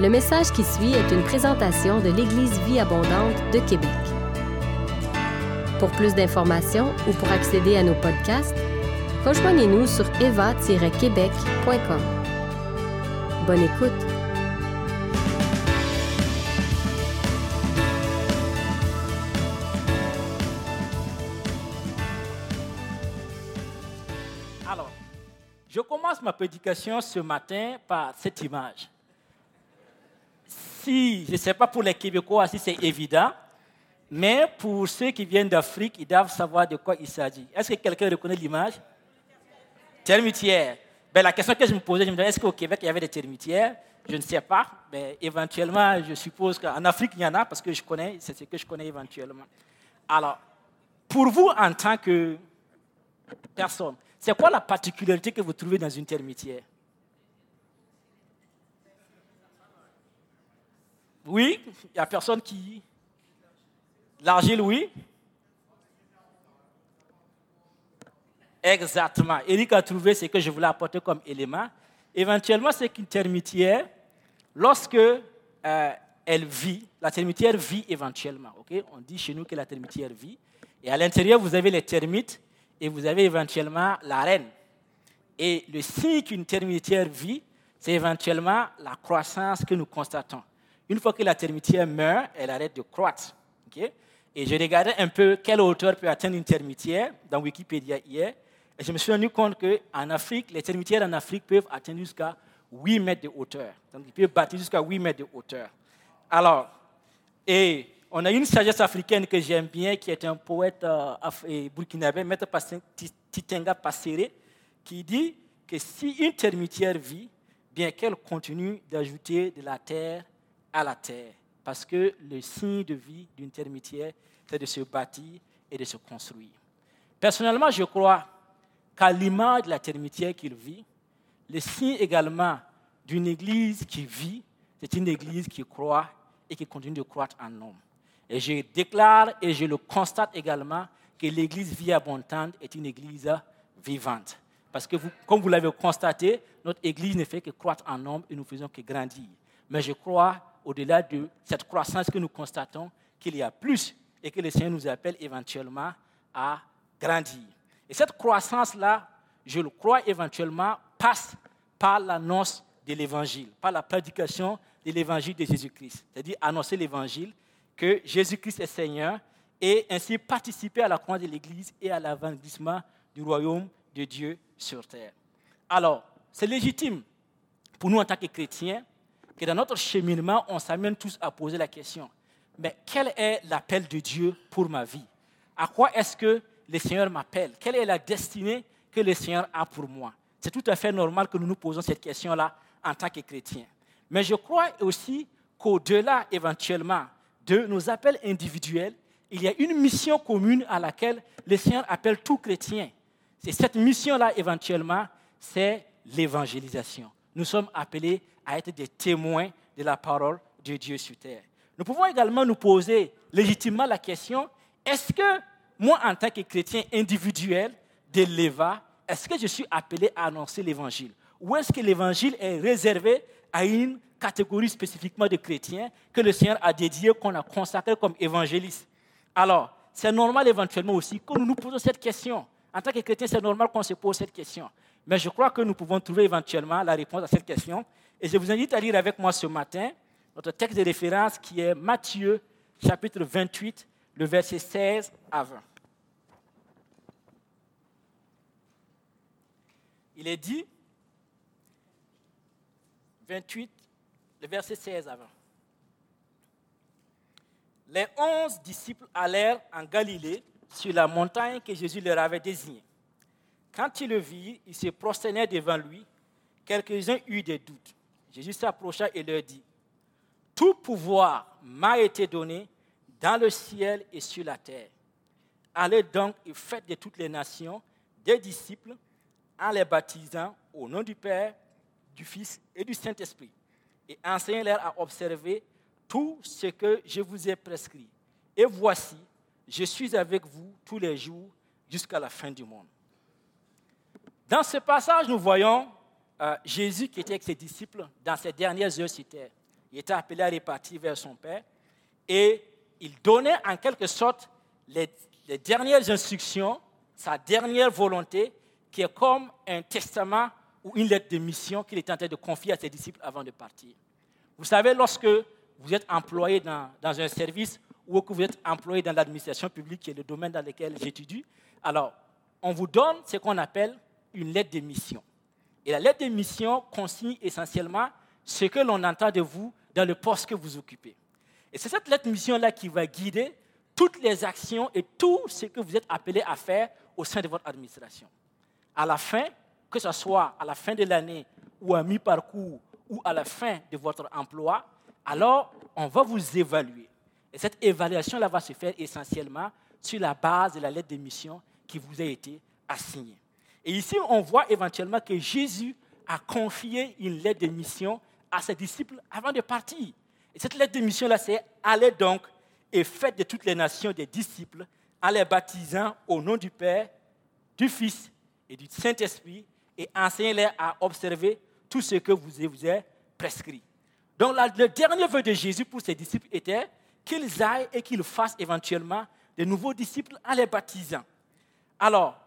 Le message qui suit est une présentation de l'Église Vie Abondante de Québec. Pour plus d'informations ou pour accéder à nos podcasts, rejoignez-nous sur eva-québec.com. Bonne écoute! Alors, je commence ma prédication ce matin par cette image. Si, je ne sais pas pour les Québécois si c'est évident, mais pour ceux qui viennent d'Afrique, ils doivent savoir de quoi il s'agit. Est-ce que quelqu'un reconnaît l'image? Termitière. Ben, la question que je me posais, je me disais, est-ce qu'au Québec, il y avait des termitières? Je ne sais pas, mais éventuellement, je suppose qu'en Afrique, il y en a parce que je connais, c'est ce que je connais éventuellement. Alors, pour vous, en tant que personne, c'est quoi la particularité que vous trouvez dans une termitière? Oui, il n'y a personne qui... L'argile, oui. Exactement. Eric a trouvé ce que je voulais apporter comme élément. Éventuellement, c'est qu'une termitière, lorsque euh, elle vit, la termitière vit éventuellement. ok? On dit chez nous que la termitière vit. Et à l'intérieur, vous avez les termites et vous avez éventuellement la reine. Et le signe qu'une termitière vit, c'est éventuellement la croissance que nous constatons. Une fois que la termitière meurt, elle arrête de croître. ok? Et je regardais un peu quelle hauteur peut atteindre une termitière dans Wikipédia hier. Et je me suis rendu compte qu'en Afrique, les termitières en Afrique peuvent atteindre jusqu'à 8 mètres de hauteur. Donc, ils peuvent bâtir jusqu'à 8 mètres de hauteur. Alors, et on a une sagesse africaine que j'aime bien, qui est un poète euh, burkinabé, Maître Titenga Passere, qui dit que si une termitière vit, bien qu'elle continue d'ajouter de la terre à la terre. Parce que le signe de vie d'une termitière, c'est de se bâtir et de se construire. Personnellement, je crois qu'à l'image de la termitière qu'il vit, le signe également d'une église qui vit, c'est une église qui croit et qui continue de croître en homme. Et je déclare et je le constate également que l'église vie abondante est une église vivante. Parce que, comme vous l'avez constaté, notre église ne fait que croître en homme et nous faisons que grandir. Mais je crois, au-delà de cette croissance que nous constatons, qu'il y a plus et que le Seigneur nous appelle éventuellement à grandir. Et cette croissance-là, je le crois éventuellement, passe par l'annonce de l'Évangile, par la prédication de l'Évangile de Jésus-Christ. C'est-à-dire annoncer l'Évangile, que Jésus-Christ est Seigneur, et ainsi participer à la croix de l'Église et à l'avançement du royaume de Dieu sur terre. Alors, c'est légitime pour nous en tant que chrétiens que dans notre cheminement, on s'amène tous à poser la question, mais quel est l'appel de Dieu pour ma vie? À quoi est-ce que le Seigneur m'appelle? Quelle est la destinée que le Seigneur a pour moi? C'est tout à fait normal que nous nous posons cette question-là en tant que chrétiens. Mais je crois aussi qu'au-delà éventuellement de nos appels individuels, il y a une mission commune à laquelle le Seigneur appelle tout chrétien. Et cette mission-là, éventuellement, c'est l'évangélisation. Nous sommes appelés à être des témoins de la parole de Dieu sur terre. Nous pouvons également nous poser légitimement la question, est-ce que moi, en tant que chrétien individuel de l'EVA, est-ce que je suis appelé à annoncer l'évangile? Ou est-ce que l'évangile est réservé à une catégorie spécifiquement de chrétiens que le Seigneur a dédié, qu'on a consacré comme évangélistes? Alors, c'est normal éventuellement aussi que nous nous posons cette question. En tant que chrétien, c'est normal qu'on se pose cette question. Mais je crois que nous pouvons trouver éventuellement la réponse à cette question. Et je vous invite à lire avec moi ce matin notre texte de référence qui est Matthieu chapitre 28, le verset 16 à 20. Il est dit, 28, le verset 16 à 20. Les onze disciples allèrent en Galilée sur la montagne que Jésus leur avait désignée. Quand ils le virent, ils se prosternaient devant lui. Quelques-uns eurent des doutes. Jésus s'approcha et leur dit, Tout pouvoir m'a été donné dans le ciel et sur la terre. Allez donc et faites de toutes les nations des disciples en les baptisant au nom du Père, du Fils et du Saint-Esprit, et enseignez-leur à observer tout ce que je vous ai prescrit. Et voici, je suis avec vous tous les jours jusqu'à la fin du monde. Dans ce passage, nous voyons euh, Jésus qui était avec ses disciples dans ses dernières heures sur terre. il était appelé à repartir vers son Père, et il donnait en quelque sorte les, les dernières instructions, sa dernière volonté, qui est comme un testament ou une lettre de mission qu'il est en train de confier à ses disciples avant de partir. Vous savez, lorsque vous êtes employé dans, dans un service ou que vous êtes employé dans l'administration publique, qui est le domaine dans lequel j'étudie, alors on vous donne ce qu'on appelle une lettre de mission. Et la lettre de mission consigne essentiellement ce que l'on entend de vous dans le poste que vous occupez. Et c'est cette lettre de mission-là qui va guider toutes les actions et tout ce que vous êtes appelé à faire au sein de votre administration. À la fin, que ce soit à la fin de l'année ou à mi-parcours ou à la fin de votre emploi, alors on va vous évaluer. Et cette évaluation-là va se faire essentiellement sur la base de la lettre de mission qui vous a été assignée. Et ici, on voit éventuellement que Jésus a confié une lettre de mission à ses disciples avant de partir. Et cette lettre de mission-là, c'est Allez donc et faites de toutes les nations des disciples en les baptisant au nom du Père, du Fils et du Saint-Esprit et enseignez-les à observer tout ce que vous vous ai prescrit. Donc le dernier vœu de Jésus pour ses disciples était qu'ils aillent et qu'ils fassent éventuellement de nouveaux disciples en les baptisant. Alors,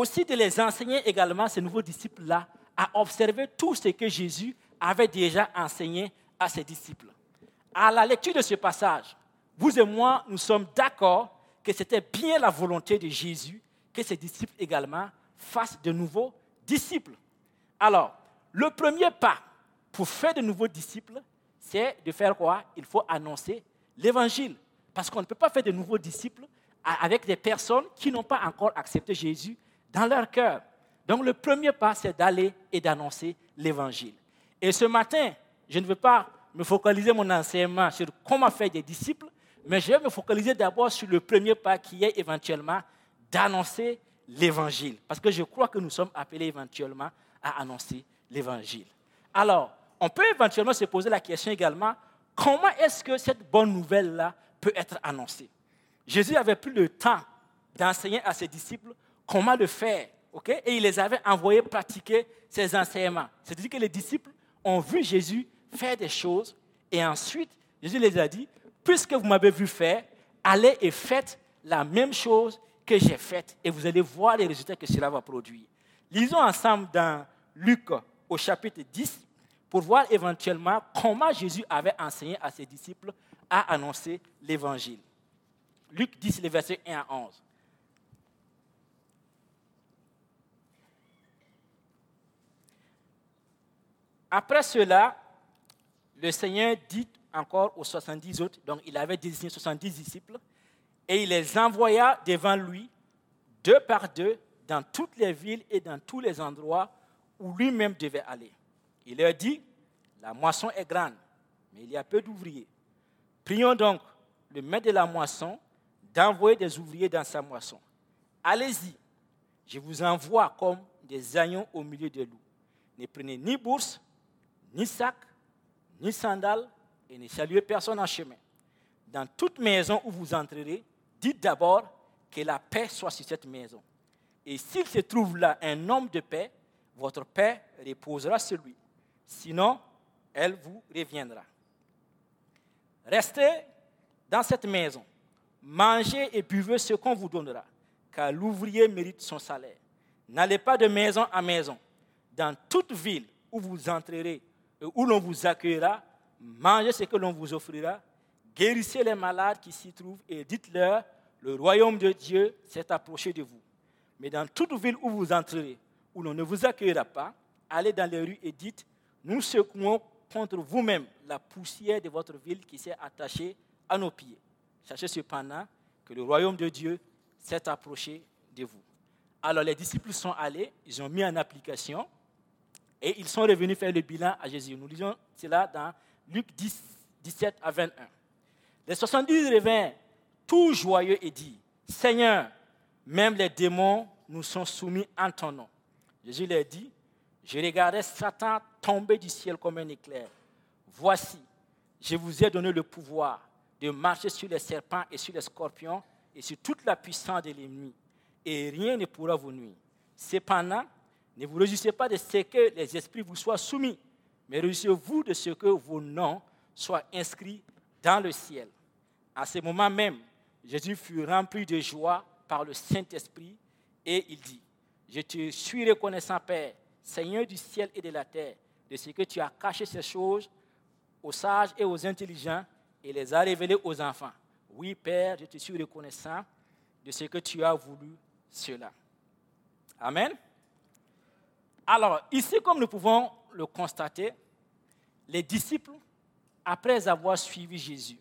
aussi de les enseigner également, ces nouveaux disciples-là, à observer tout ce que Jésus avait déjà enseigné à ses disciples. À la lecture de ce passage, vous et moi, nous sommes d'accord que c'était bien la volonté de Jésus que ses disciples également fassent de nouveaux disciples. Alors, le premier pas pour faire de nouveaux disciples, c'est de faire quoi? Il faut annoncer l'évangile. Parce qu'on ne peut pas faire de nouveaux disciples avec des personnes qui n'ont pas encore accepté Jésus dans leur cœur. Donc le premier pas, c'est d'aller et d'annoncer l'évangile. Et ce matin, je ne veux pas me focaliser mon enseignement sur comment faire des disciples, mais je vais me focaliser d'abord sur le premier pas qui est éventuellement d'annoncer l'évangile. Parce que je crois que nous sommes appelés éventuellement à annoncer l'évangile. Alors, on peut éventuellement se poser la question également, comment est-ce que cette bonne nouvelle-là peut être annoncée? Jésus avait plus le temps d'enseigner à ses disciples comment le faire. Et il les avait envoyés pratiquer ses enseignements. C'est-à-dire que les disciples ont vu Jésus faire des choses et ensuite, Jésus les a dit, puisque vous m'avez vu faire, allez et faites la même chose que j'ai faite et vous allez voir les résultats que cela va produire. Lisons ensemble dans Luc au chapitre 10 pour voir éventuellement comment Jésus avait enseigné à ses disciples à annoncer l'évangile. Luc 10, les versets 1 à 11. Après cela, le Seigneur dit encore aux 70 autres, donc il avait désigné 70 disciples, et il les envoya devant lui, deux par deux, dans toutes les villes et dans tous les endroits où lui-même devait aller. Il leur dit, la moisson est grande, mais il y a peu d'ouvriers. Prions donc le maître de la moisson d'envoyer des ouvriers dans sa moisson. Allez-y, je vous envoie comme des agneaux au milieu des loups. Ne prenez ni bourse, ni sac, ni sandales, et ne saluez personne en chemin. Dans toute maison où vous entrerez, dites d'abord que la paix soit sur cette maison. Et s'il se trouve là un homme de paix, votre paix reposera sur lui. Sinon, elle vous reviendra. Restez dans cette maison. Mangez et buvez ce qu'on vous donnera, car l'ouvrier mérite son salaire. N'allez pas de maison en maison. Dans toute ville où vous entrerez où l'on vous accueillera, mangez ce que l'on vous offrira, guérissez les malades qui s'y trouvent et dites-leur, le royaume de Dieu s'est approché de vous. Mais dans toute ville où vous entrerez, où l'on ne vous accueillera pas, allez dans les rues et dites, nous secouons contre vous-même la poussière de votre ville qui s'est attachée à nos pieds. Sachez cependant que le royaume de Dieu s'est approché de vous. Alors les disciples sont allés, ils ont mis en application et ils sont revenus faire le bilan à Jésus. Nous lisons cela dans Luc 10, 17 à 21. Les 70 revinrent, tout joyeux, et dit Seigneur, même les démons nous sont soumis en ton nom. Jésus leur dit Je regardais Satan tomber du ciel comme un éclair. Voici, je vous ai donné le pouvoir de marcher sur les serpents et sur les scorpions et sur toute la puissance de l'ennemi, et rien ne pourra vous nuire. Cependant, ne vous réjouissez pas de ce que les esprits vous soient soumis, mais réjouissez-vous de ce que vos noms soit inscrit dans le ciel. À ce moment même, Jésus fut rempli de joie par le Saint-Esprit et il dit, je te suis reconnaissant, Père, Seigneur du ciel et de la terre, de ce que tu as caché ces choses aux sages et aux intelligents et les as révélées aux enfants. Oui, Père, je te suis reconnaissant de ce que tu as voulu cela. Amen. Alors, ici, comme nous pouvons le constater, les disciples, après avoir suivi Jésus,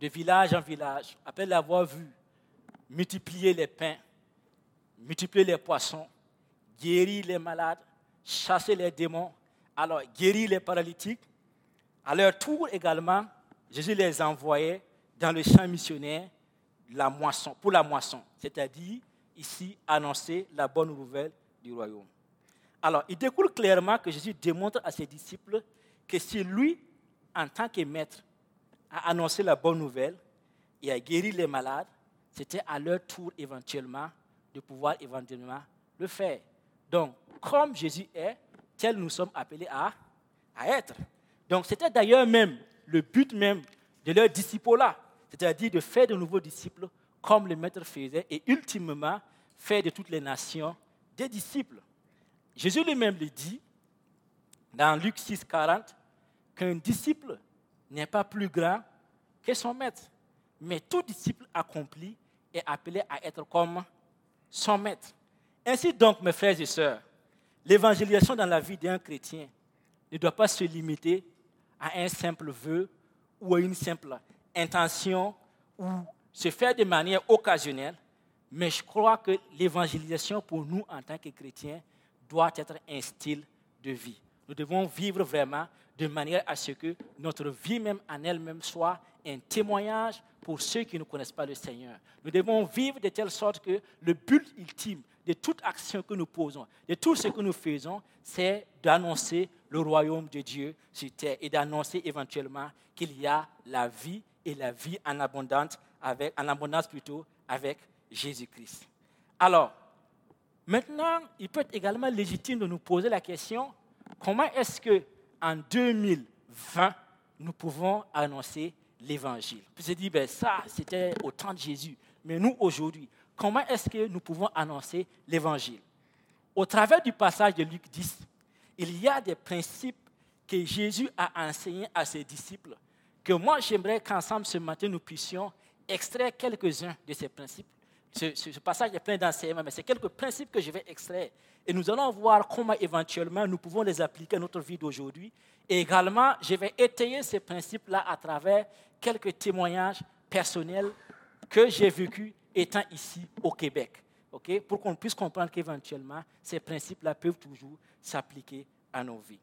de village en village, après l'avoir vu multiplier les pains, multiplier les poissons, guérir les malades, chasser les démons, alors guérir les paralytiques, à leur tour également, Jésus les envoyait dans le champ missionnaire pour la moisson, c'est-à-dire ici annoncer la bonne nouvelle du royaume. Alors, il découle clairement que Jésus démontre à ses disciples que si lui, en tant que maître, a annoncé la bonne nouvelle et a guéri les malades, c'était à leur tour éventuellement de pouvoir éventuellement le faire. Donc, comme Jésus est, tel nous sommes appelés à, être. Donc, c'était d'ailleurs même le but même de leur disciples-là, c'est-à-dire de faire de nouveaux disciples comme le Maître faisait et ultimement faire de toutes les nations des disciples. Jésus lui-même le dit dans Luc 6, 40 qu'un disciple n'est pas plus grand que son maître. Mais tout disciple accompli est appelé à être comme son maître. Ainsi donc, mes frères et sœurs, l'évangélisation dans la vie d'un chrétien ne doit pas se limiter à un simple vœu ou à une simple intention ou se faire de manière occasionnelle, mais je crois que l'évangélisation pour nous en tant que chrétiens doit être un style de vie. Nous devons vivre vraiment de manière à ce que notre vie même en elle-même soit un témoignage pour ceux qui ne connaissent pas le Seigneur. Nous devons vivre de telle sorte que le but ultime de toute action que nous posons, de tout ce que nous faisons, c'est d'annoncer le royaume de Dieu sur terre et d'annoncer éventuellement qu'il y a la vie et la vie en abondance, avec, en abondance plutôt avec Jésus-Christ. Alors, maintenant, il peut être également légitime de nous poser la question comment est-ce que en 2020 nous pouvons annoncer l'évangile? Puis se dit ben ça, c'était au temps de Jésus, mais nous aujourd'hui, comment est-ce que nous pouvons annoncer l'évangile? Au travers du passage de Luc 10, il y a des principes que Jésus a enseignés à ses disciples, que moi j'aimerais qu'ensemble ce matin nous puissions extraire quelques-uns de ces principes. Ce, passage est plein d'enseignements, mais c'est quelques principes que je vais extraire. Et nous allons voir comment éventuellement nous pouvons les appliquer à notre vie d'aujourd'hui. Et également, je vais étayer ces principes-là à travers quelques témoignages personnels que j'ai vécus étant ici au Québec. ok? Pour qu'on puisse comprendre qu'éventuellement, ces principes-là peuvent toujours s'appliquer à nos vies.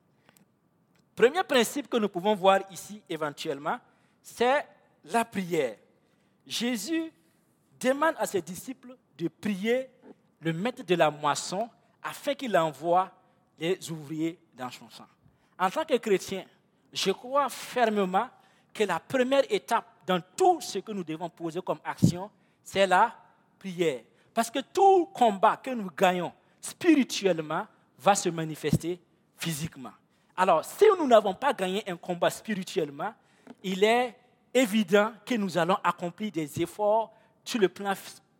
Premier principe que nous pouvons voir ici éventuellement, c'est la prière. Jésus demande à ses disciples de prier le maître de la moisson afin qu'il envoie les ouvriers dans son sang. En tant que chrétien, je crois fermement que la première étape dans tout ce que nous devons poser comme action, c'est la prière. Parce que tout combat que nous gagnons spirituellement va se manifester physiquement. Alors, si nous n'avons pas gagné un combat spirituellement, il est évident que nous allons accomplir des efforts sur le plan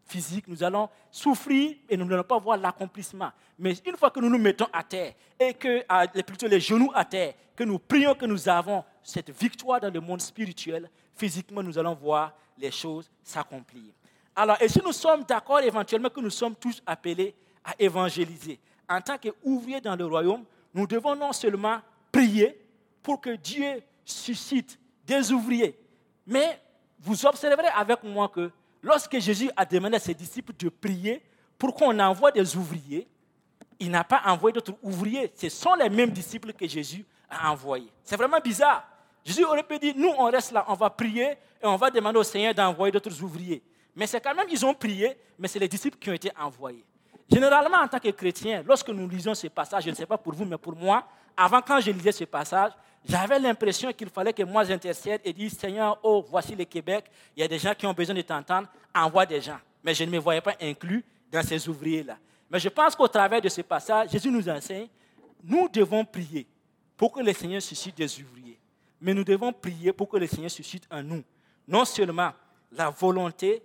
physique, nous allons souffrir et nous n'allons pas voir l'accomplissement. Mais une fois que nous nous mettons à terre et que, plutôt les genoux à terre, que nous prions que nous avons cette victoire dans le monde spirituel, physiquement, nous allons voir les choses s'accomplir. Alors, et si nous sommes d'accord éventuellement que nous sommes tous appelés à évangéliser, en tant qu'ouvriers dans le royaume, nous devons non seulement prier pour que Dieu suscite des ouvriers, mais vous observerez avec moi que lorsque Jésus a demandé à ses disciples de prier pour qu'on envoie des ouvriers, il n'a pas envoyé d'autres ouvriers. Ce sont les mêmes disciples que Jésus a envoyés. C'est vraiment bizarre. Jésus aurait pu dire, nous, on reste là, on va prier et on va demander au Seigneur d'envoyer d'autres ouvriers. Mais c'est quand même, ils ont prié, mais c'est les disciples qui ont été envoyés. Généralement, en tant que chrétien, lorsque nous lisons ce passage, je ne sais pas pour vous, mais pour moi, avant quand je lisais ce passage, j'avais l'impression qu'il fallait que moi j'intercède et dise Seigneur, oh, voici le Québec, il y a des gens qui ont besoin de t'entendre, envoie des gens. Mais je ne me voyais pas inclus dans ces ouvriers-là. Mais je pense qu'au travers de ce passage, Jésus nous enseigne, nous devons prier pour que le Seigneur suscite des ouvriers. mais nous devons prier pour que le Seigneur suscite en nous non seulement la volonté,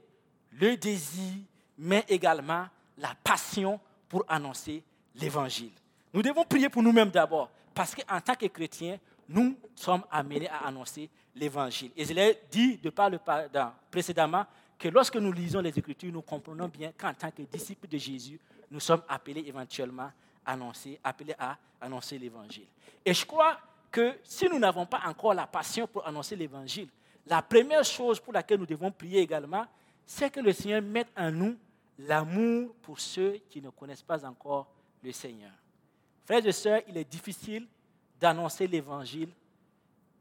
le désir, mais également la passion pour annoncer l'Évangile. Nous devons prier pour nous-mêmes d'abord, parce qu'en tant que chrétiens, nous sommes amenés à annoncer l'Évangile. Et je l'ai dit de par le précédemment que lorsque nous lisons les Écritures, nous comprenons bien qu'en tant que disciples de Jésus, nous sommes appelés éventuellement à annoncer, appelés à annoncer l'Évangile. Et je crois que si nous n'avons pas encore la passion pour annoncer l'Évangile, la première chose pour laquelle nous devons prier également, c'est que le Seigneur mette en nous l'amour pour ceux qui ne connaissent pas encore le Seigneur. Frères et sœurs, il est difficile d'annoncer l'Évangile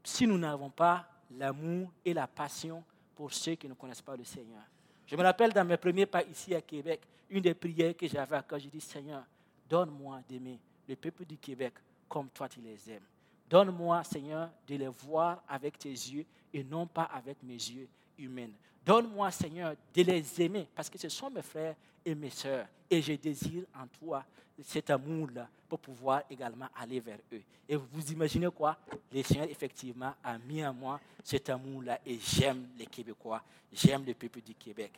si nous n'avons pas l'amour et la passion pour ceux qui ne connaissent pas le Seigneur. Je me rappelle dans mes premiers pas ici à Québec, une des prières que j'avais quand je dis Seigneur, donne-moi d'aimer le peuple du Québec comme toi tu les aimes. Donne-moi, Seigneur, de les voir avec tes yeux et non pas avec mes yeux humains. Donne-moi, Seigneur, de les aimer parce que ce sont mes frères et mes sœurs. Et je désire en toi cet amour-là pour pouvoir également aller vers eux. Et vous imaginez quoi? Le Seigneur, effectivement, a mis en moi cet amour-là et j'aime les Québécois, j'aime le peuple du Québec.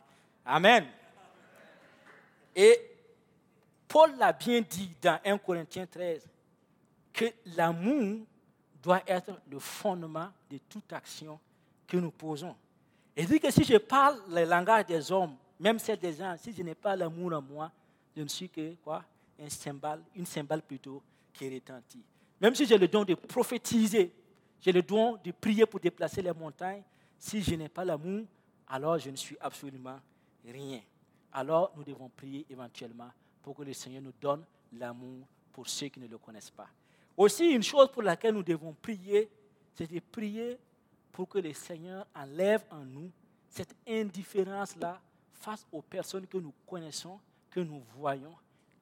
Amen. Et Paul l'a bien dit dans 1 Corinthiens 13, que l'amour doit être le fondement de toute action que nous posons. Et dit que si je parle le langage des hommes, même celle des gens, si je n'ai pas l'amour en moi, je ne suis que quoi? Un cymbale, une cymbale plutôt qui retentit. Même si j'ai le don de prophétiser, j'ai le don de prier pour déplacer les montagnes, si je n'ai pas l'amour, alors je ne suis absolument rien. Alors nous devons prier éventuellement pour que le Seigneur nous donne l'amour pour ceux qui ne le connaissent pas. Aussi, une chose pour laquelle nous devons prier, c'est de prier pour que le Seigneur enlève en nous cette indifférence-là face aux personnes que nous connaissons, que nous voyons,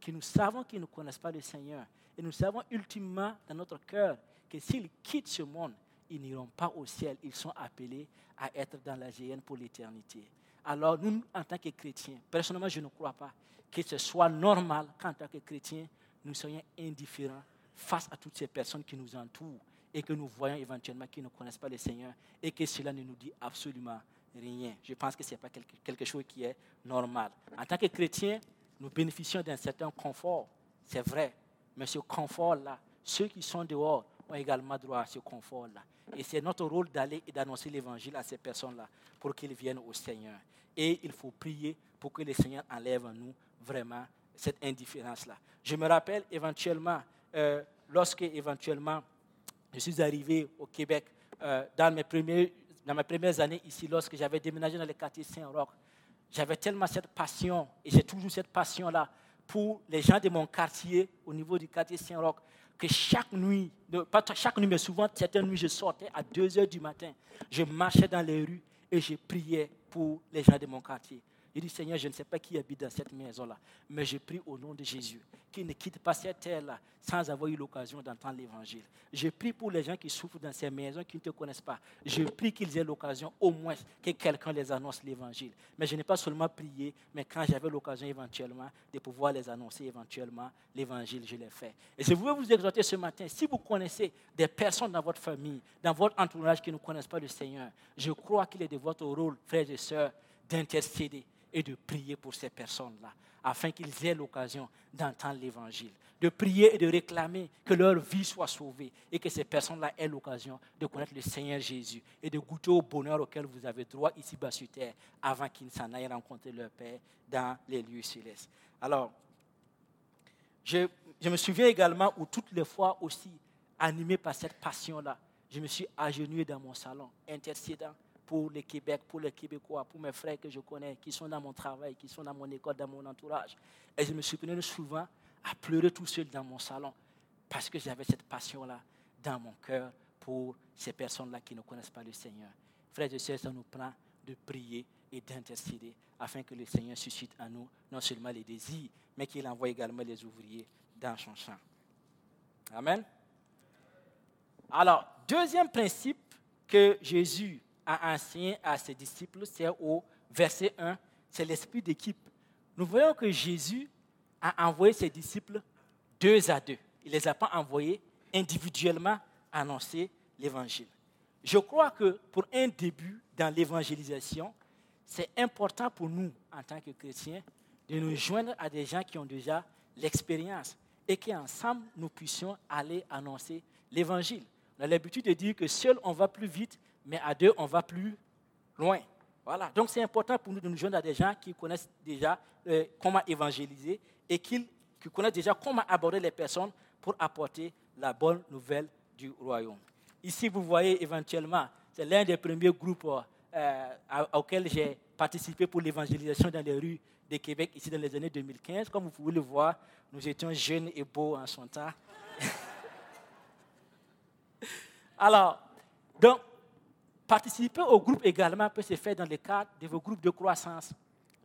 que nous savons qu'ils ne connaissent pas le Seigneur. Et nous savons ultimement dans notre cœur que s'ils quittent ce monde, ils n'iront pas au ciel. Ils sont appelés à être dans la géhenne pour l'éternité. Alors nous, en tant que chrétiens, personnellement, je ne crois pas que ce soit normal qu'en tant que chrétiens, nous soyons indifférents face à toutes ces personnes qui nous entourent et que nous voyons éventuellement qui ne connaissent pas le Seigneur et que cela ne nous dit absolument rien. Je pense que ce n'est pas quelque chose qui est normal. En tant que chrétiens, nous bénéficions d'un certain confort, c'est vrai, mais ce confort-là, ceux qui sont dehors ont également droit à ce confort-là. Et c'est notre rôle d'aller et d'annoncer l'évangile à ces personnes-là pour qu'ils viennent au Seigneur. Et il faut prier pour que le Seigneur enlève en nous vraiment cette indifférence-là. Je me rappelle éventuellement euh, lorsque éventuellement je suis arrivé au Québec euh, dans, mes premiers, dans mes premières années ici, lorsque j'avais déménagé dans le quartier Saint-Roch, j'avais tellement cette passion, et j'ai toujours cette passion-là, pour les gens de mon quartier, au niveau du quartier Saint-Roch, que chaque nuit, pas chaque nuit, mais souvent, certaines nuits, je sortais à 2 heures du matin, je marchais dans les rues et je priais pour les gens de mon quartier. Il dit, Seigneur, je ne sais pas qui habite dans cette maison-là, mais je prie au nom de Jésus, qu'il ne quitte pas cette terre-là sans avoir eu l'occasion d'entendre l'évangile. Je prie pour les gens qui souffrent dans ces maisons, qui ne te connaissent pas. Je prie qu'ils aient l'occasion, au moins, que quelqu'un les annonce l'évangile. Mais je n'ai pas seulement prié, mais quand j'avais l'occasion éventuellement de pouvoir les annoncer éventuellement l'évangile, je l'ai fait. Et je voulais vous exhorter ce matin, si vous connaissez des personnes dans votre famille, dans votre entourage qui ne connaissent pas le Seigneur, je crois qu'il est de votre rôle, frères et sœurs, d'intercéder et de prier pour ces personnes-là, afin qu'ils aient l'occasion d'entendre l'Évangile, de prier et de réclamer que leur vie soit sauvée et que ces personnes-là aient l'occasion de connaître le Seigneur Jésus et de goûter au bonheur auquel vous avez droit ici-bas sur terre avant qu'ils s'en aillent rencontrer leur Père dans les lieux célestes. Alors, je, je me souviens également où toutes les fois aussi, animé par cette passion-là, je me suis agenouillé dans mon salon, intercédant pour le Québec, pour les Québécois, pour mes frères que je connais, qui sont dans mon travail, qui sont dans mon école, dans mon entourage. Et je me surprenais souvent à pleurer tout seul dans mon salon parce que j'avais cette passion-là dans mon cœur pour ces personnes-là qui ne connaissent pas le Seigneur. Frères et sœurs, ça nous prend de prier et d'intercéder afin que le Seigneur suscite en nous non seulement les désirs, mais qu'il envoie également les ouvriers dans son champ. Amen. Alors, deuxième principe que Jésus a enseigné à ses disciples, c'est au verset 1, c'est l'esprit d'équipe. Nous voyons que Jésus a envoyé ses disciples deux à deux. Il ne les a pas envoyés individuellement annoncer l'évangile. Je crois que pour un début dans l'évangélisation, c'est important pour nous, en tant que chrétiens, de nous joindre à des gens qui ont déjà l'expérience et qu'ensemble, nous puissions aller annoncer l'évangile. On a l'habitude de dire que seul, on va plus vite, mais à deux, on va plus loin. Voilà. Donc, c'est important pour nous de nous joindre à des gens qui connaissent déjà euh, comment évangéliser et qui, connaissent déjà comment aborder les personnes pour apporter la bonne nouvelle du royaume. Ici, vous voyez éventuellement, c'est l'un des premiers groupes euh, auxquels j'ai participé pour l'évangélisation dans les rues de Québec, ici dans les années 2015. Comme vous pouvez le voir, nous étions jeunes et beaux en son temps. Alors, donc, participer au groupe également peut se faire dans le cadre de vos groupes de croissance.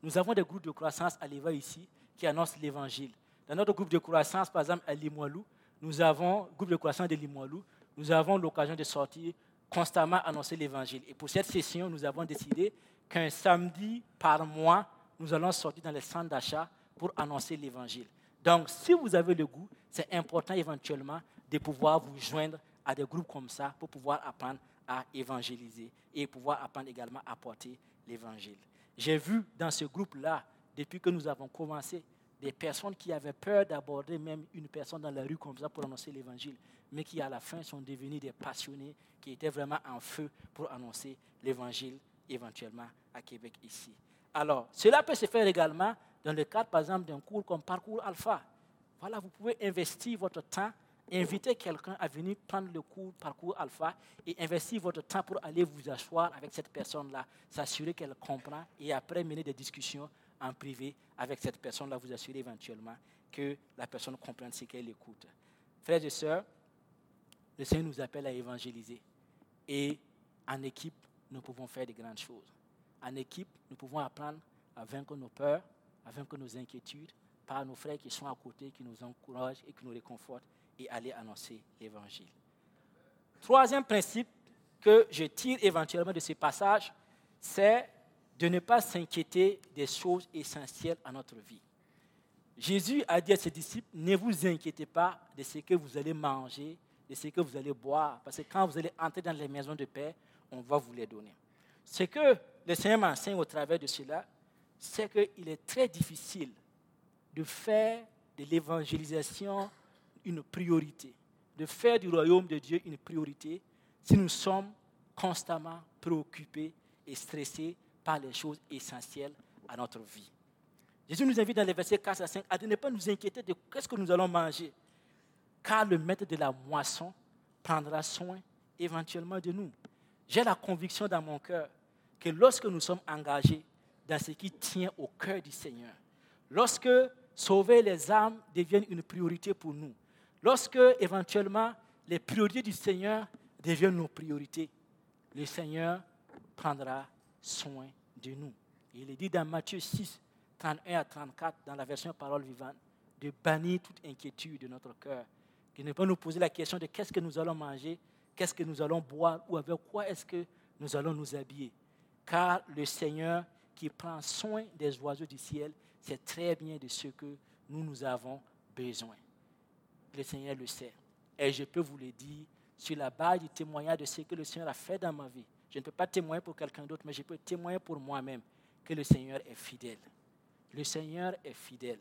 Nous avons des groupes de croissance à l'Éva ici qui annoncent l'évangile. Dans notre groupe de croissance, par exemple, à Limoilou, nous avons, groupe de croissance de Limoilou, nous avons l'occasion de sortir constamment annoncer l'évangile. Et pour cette session, nous avons décidé qu'un samedi par mois, nous allons sortir dans les centres d'achat pour annoncer l'évangile. Donc, si vous avez le goût, c'est important éventuellement de pouvoir vous joindre à des groupes comme ça pour pouvoir apprendre à évangéliser et pouvoir apprendre également à porter l'évangile. J'ai vu dans ce groupe-là, depuis que nous avons commencé, des personnes qui avaient peur d'aborder même une personne dans la rue comme ça pour annoncer l'évangile, mais qui à la fin sont devenus des passionnés qui étaient vraiment en feu pour annoncer l'évangile éventuellement à Québec ici. Alors, cela peut se faire également dans le cadre, par exemple, d'un cours comme Parcours Alpha. Voilà, vous pouvez investir votre temps, inviter quelqu'un à venir prendre le cours Parcours Alpha et investir votre temps pour aller vous asseoir avec cette personne-là, s'assurer qu'elle comprend et après mener des discussions en privé avec cette personne-là, vous assurer éventuellement que la personne comprenne ce qu'elle écoute. Frères et sœurs, le Seigneur nous appelle à évangéliser. Et en équipe, nous pouvons faire de grandes choses. En équipe, nous pouvons apprendre à vaincre nos peurs, à vaincre nos inquiétudes par nos frères qui sont à côté, qui nous encouragent et qui nous réconfortent et aller annoncer l'Évangile. Troisième principe que je tire éventuellement de ce passage, c'est de ne pas s'inquiéter des choses essentielles à notre vie. Jésus a dit à ses disciples, ne vous inquiétez pas de ce que vous allez manger, de ce que vous allez boire, parce que quand vous allez entrer dans les maisons de paix, on va vous les donner. Ce que le Seigneur m'enseigne au travers de cela, c'est qu'il est très difficile de faire de l'évangélisation une priorité, de faire du royaume de Dieu une priorité si nous sommes constamment préoccupés et stressés par les choses essentielles à notre vie. Jésus nous invite dans les versets 4 à 5 à ne pas nous inquiéter de ce que nous allons manger, car le maître de la moisson prendra soin éventuellement de nous. J'ai la conviction dans mon cœur que lorsque nous sommes engagés dans ce qui tient au cœur du Seigneur, lorsque sauver les âmes devient une priorité pour nous, lorsque éventuellement les priorités du Seigneur deviennent nos priorités, le Seigneur prendra soin de nous. Il est dit dans Matthieu 6, 31 à 34, dans la version parole vivante, de bannir toute inquiétude de notre cœur, de ne pas nous poser la question de qu'est-ce que nous allons manger, qu'est-ce que nous allons boire ou avec quoi est-ce que nous allons nous habiller. Car le Seigneur qui prend soin des oiseaux du ciel sait très bien de ce que nous, nous avons besoin. Le Seigneur le sait. Et je peux vous le dire sur la base du témoignage de ce que le Seigneur a fait dans ma vie. Je ne peux pas témoigner pour quelqu'un d'autre, mais je peux témoigner pour moi-même que le Seigneur est fidèle. Le Seigneur est fidèle.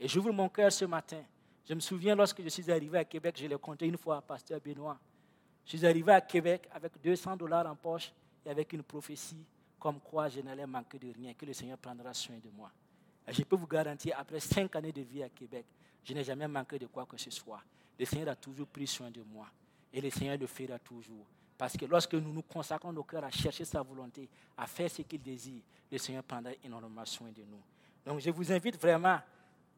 Et j'ouvre mon cœur ce matin. Je me souviens lorsque je suis arrivé à Québec, je l'ai compté une fois à Pasteur Benoît. Je suis arrivé à Québec avec 200 dollars en poche et avec une prophétie comme quoi je n'allais manquer de rien, que le Seigneur prendra soin de moi. Et je peux vous garantir, après cinq années de vie à Québec, je n'ai jamais manqué de quoi que ce soit. Le Seigneur a toujours pris soin de moi. Et le Seigneur le fera toujours. Parce que lorsque nous nous consacrons nos cœurs à chercher sa volonté, à faire ce qu'il désire, le Seigneur prendra énormément soin de nous. Donc je vous invite vraiment,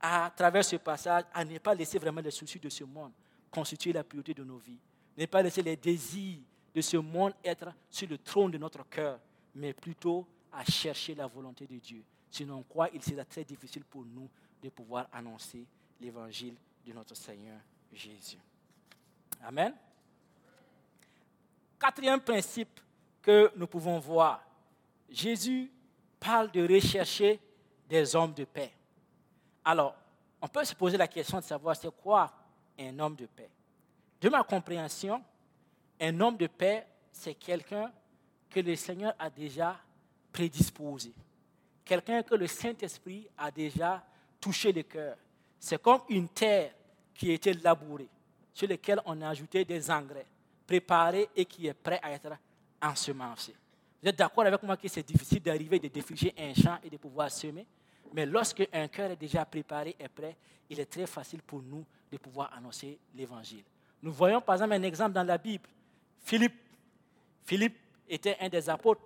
à travers ce passage, à ne pas laisser vraiment les soucis de ce monde constituer la priorité de nos vies. Ne pas laisser les désirs de ce monde être sur le trône de notre cœur, mais plutôt à chercher la volonté de Dieu. Sinon, quoi, il sera très difficile pour nous de pouvoir annoncer l'évangile de notre Seigneur Jésus. Amen. Quatrième principe que nous pouvons voir, Jésus parle de rechercher des hommes de paix. Alors, on peut se poser la question de savoir c'est quoi un homme de paix. De ma compréhension, un homme de paix c'est quelqu'un que le Seigneur a déjà prédisposé. Quelqu'un que le Saint-Esprit a déjà touché le cœur. C'est comme une terre qui a été labourée, sur laquelle on a ajouté des engrais, préparés et qui est prêt à être ensemencé. Vous êtes d'accord avec moi que c'est difficile d'arriver, de défricher un champ et de pouvoir semer? Mais lorsque un cœur est déjà préparé et prêt, il est très facile pour nous de pouvoir annoncer l'Évangile. Nous voyons par exemple un exemple dans la Bible. Philippe, Philippe était un des apôtres